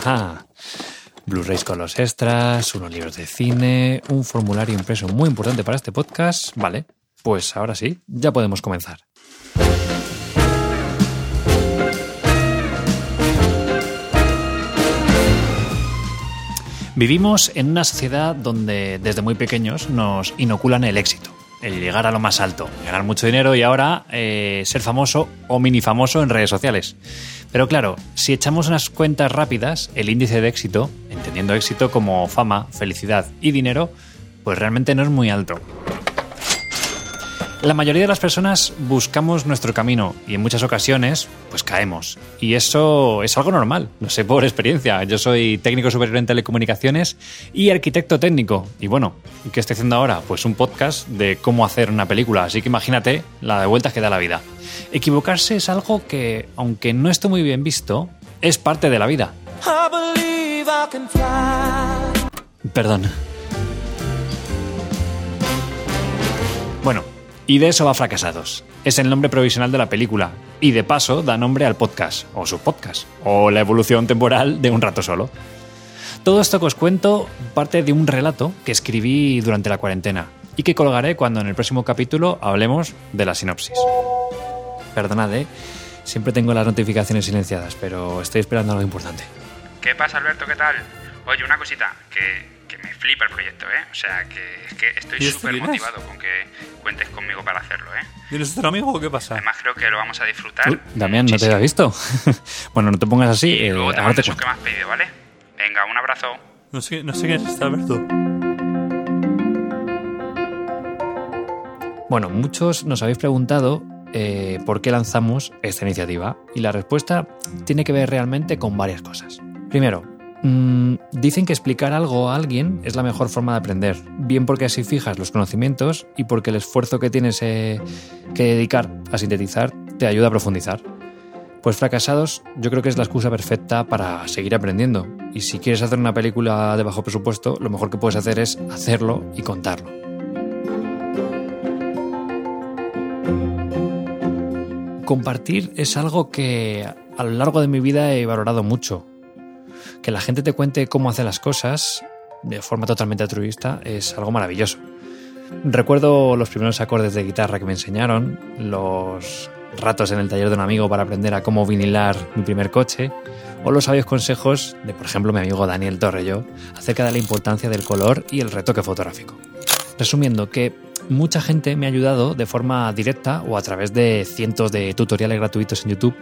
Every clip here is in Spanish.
Ajá. Blu-rays con los extras, unos libros de cine, un formulario impreso muy importante para este podcast. Vale, pues ahora sí, ya podemos comenzar. Vivimos en una sociedad donde desde muy pequeños nos inoculan el éxito, el llegar a lo más alto, ganar mucho dinero y ahora eh, ser famoso o mini famoso en redes sociales. Pero claro, si echamos unas cuentas rápidas, el índice de éxito, entendiendo éxito como fama, felicidad y dinero, pues realmente no es muy alto. La mayoría de las personas buscamos nuestro camino y en muchas ocasiones pues caemos. Y eso es algo normal, no sé por experiencia. Yo soy técnico superior en telecomunicaciones y arquitecto técnico. Y bueno, ¿qué estoy haciendo ahora? Pues un podcast de cómo hacer una película. Así que imagínate la de vueltas que da la vida. Equivocarse es algo que, aunque no esté muy bien visto, es parte de la vida. Perdón. Bueno, y de eso va Fracasados. Es el nombre provisional de la película y de paso da nombre al podcast, o su podcast, o la evolución temporal de un rato solo. Todo esto que os cuento parte de un relato que escribí durante la cuarentena y que colgaré cuando en el próximo capítulo hablemos de la sinopsis. Perdonad, ¿eh? siempre tengo las notificaciones silenciadas, pero estoy esperando algo importante. ¿Qué pasa, Alberto? ¿Qué tal? Oye, una cosita, que, que me flipa el proyecto, ¿eh? O sea, que, es que estoy ¿Y esto súper motivado con que cuentes conmigo para hacerlo, ¿eh? ¿Tienes otro amigo o qué pasa? Además, creo que lo vamos a disfrutar. Uy, Damián, ¿no te había visto? bueno, no te pongas así, Y eh, luego te mando eso que me has pedido, ¿vale? Venga, un abrazo. No sé, no sé quién es este Alberto. Bueno, muchos nos habéis preguntado eh, por qué lanzamos esta iniciativa y la respuesta tiene que ver realmente con varias cosas. Primero, mm, dicen que explicar algo a alguien es la mejor forma de aprender, bien porque así fijas los conocimientos y porque el esfuerzo que tienes eh, que dedicar a sintetizar te ayuda a profundizar. Pues fracasados yo creo que es la excusa perfecta para seguir aprendiendo y si quieres hacer una película de bajo presupuesto, lo mejor que puedes hacer es hacerlo y contarlo. compartir es algo que a lo largo de mi vida he valorado mucho. Que la gente te cuente cómo hace las cosas de forma totalmente altruista es algo maravilloso. Recuerdo los primeros acordes de guitarra que me enseñaron, los ratos en el taller de un amigo para aprender a cómo vinilar mi primer coche, o los sabios consejos de, por ejemplo, mi amigo Daniel Torrello acerca de la importancia del color y el retoque fotográfico. Resumiendo, que mucha gente me ha ayudado de forma directa o a través de cientos de tutoriales gratuitos en YouTube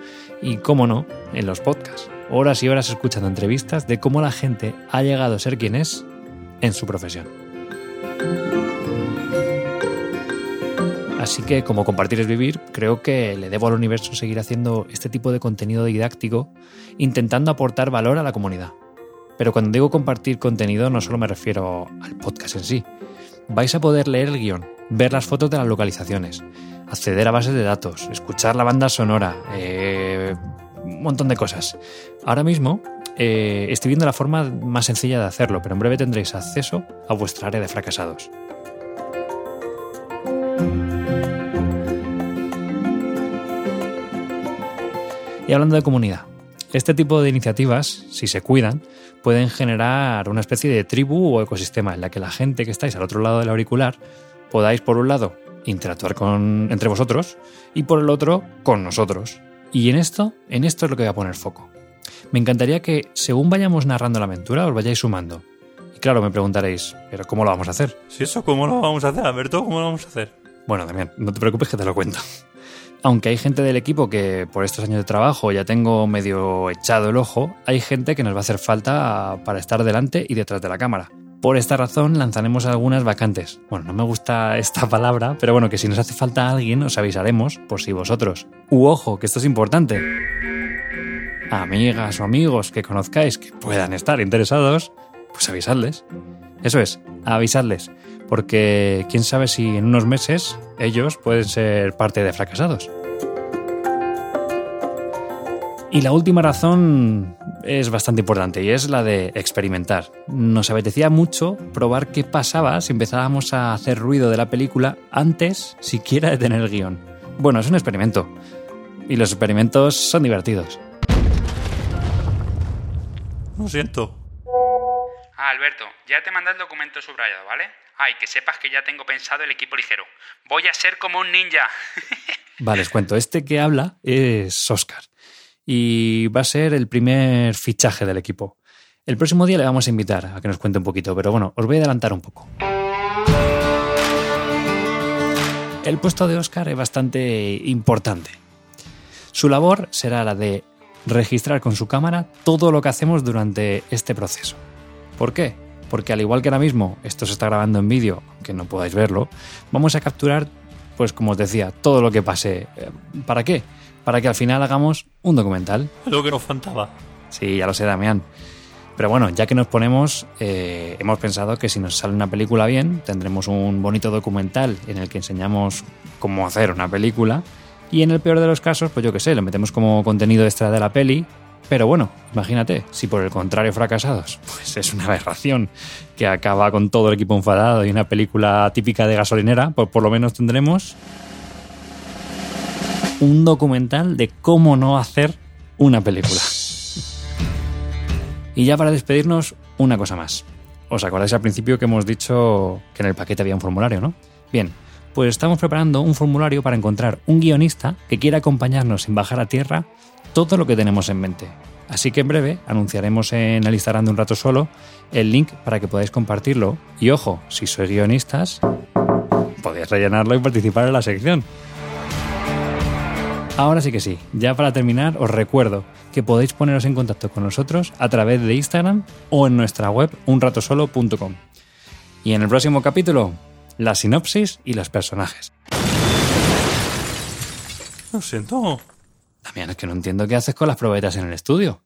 y, cómo no, en los podcasts. Horas y horas escuchando entrevistas de cómo la gente ha llegado a ser quien es en su profesión. Así que, como compartir es vivir, creo que le debo al universo seguir haciendo este tipo de contenido didáctico, intentando aportar valor a la comunidad. Pero cuando digo compartir contenido, no solo me refiero al podcast en sí. Vais a poder leer el guion, ver las fotos de las localizaciones, acceder a bases de datos, escuchar la banda sonora, eh, un montón de cosas. Ahora mismo eh, estoy viendo la forma más sencilla de hacerlo, pero en breve tendréis acceso a vuestra área de fracasados. Y hablando de comunidad, este tipo de iniciativas, si se cuidan, pueden generar una especie de tribu o ecosistema en la que la gente que estáis al otro lado del auricular podáis, por un lado, interactuar con, entre vosotros y por el otro, con nosotros. Y en esto, en esto es lo que voy a poner foco. Me encantaría que, según vayamos narrando la aventura, os vayáis sumando. Y claro, me preguntaréis, ¿pero cómo lo vamos a hacer? Si eso, ¿cómo lo vamos a hacer, Alberto? ¿Cómo lo vamos a hacer? Bueno, Damián, no te preocupes que te lo cuento. Aunque hay gente del equipo que por estos años de trabajo ya tengo medio echado el ojo, hay gente que nos va a hacer falta para estar delante y detrás de la cámara. Por esta razón lanzaremos algunas vacantes. Bueno, no me gusta esta palabra, pero bueno, que si nos hace falta alguien os avisaremos por si vosotros. U ojo, que esto es importante. Amigas o amigos que conozcáis que puedan estar interesados, pues avisadles. Eso es, avisadles, porque quién sabe si en unos meses ellos pueden ser parte de fracasados. Y la última razón es bastante importante y es la de experimentar. Nos apetecía mucho probar qué pasaba si empezábamos a hacer ruido de la película antes siquiera de tener el guion. Bueno, es un experimento. Y los experimentos son divertidos. Lo siento. Ah, Alberto, ya te mandé el documento subrayado, ¿vale? Ay, que sepas que ya tengo pensado el equipo ligero. Voy a ser como un ninja. Vale, les cuento. Este que habla es Oscar. Y va a ser el primer fichaje del equipo. El próximo día le vamos a invitar a que nos cuente un poquito, pero bueno, os voy a adelantar un poco. El puesto de Oscar es bastante importante. Su labor será la de registrar con su cámara todo lo que hacemos durante este proceso. ¿Por qué? Porque al igual que ahora mismo esto se está grabando en vídeo, aunque no podáis verlo, vamos a capturar, pues como os decía, todo lo que pase. Eh, ¿Para qué? Para que al final hagamos un documental. Lo que nos faltaba. Sí, ya lo sé, Damián. Pero bueno, ya que nos ponemos, eh, hemos pensado que si nos sale una película bien, tendremos un bonito documental en el que enseñamos cómo hacer una película. Y en el peor de los casos, pues yo qué sé, lo metemos como contenido extra de la peli. Pero bueno, imagínate, si por el contrario fracasados, pues es una aberración que acaba con todo el equipo enfadado y una película típica de gasolinera, pues por lo menos tendremos un documental de cómo no hacer una película. Y ya para despedirnos, una cosa más. ¿Os acordáis al principio que hemos dicho que en el paquete había un formulario, no? Bien, pues estamos preparando un formulario para encontrar un guionista que quiera acompañarnos en bajar a tierra todo lo que tenemos en mente. Así que en breve anunciaremos en el Instagram de un rato solo el link para que podáis compartirlo. Y ojo, si sois guionistas, podéis rellenarlo y participar en la sección. Ahora sí que sí, ya para terminar os recuerdo que podéis poneros en contacto con nosotros a través de Instagram o en nuestra web unratosolo.com. Y en el próximo capítulo, la sinopsis y los personajes. Lo siento. También es que no entiendo qué haces con las probetas en el estudio.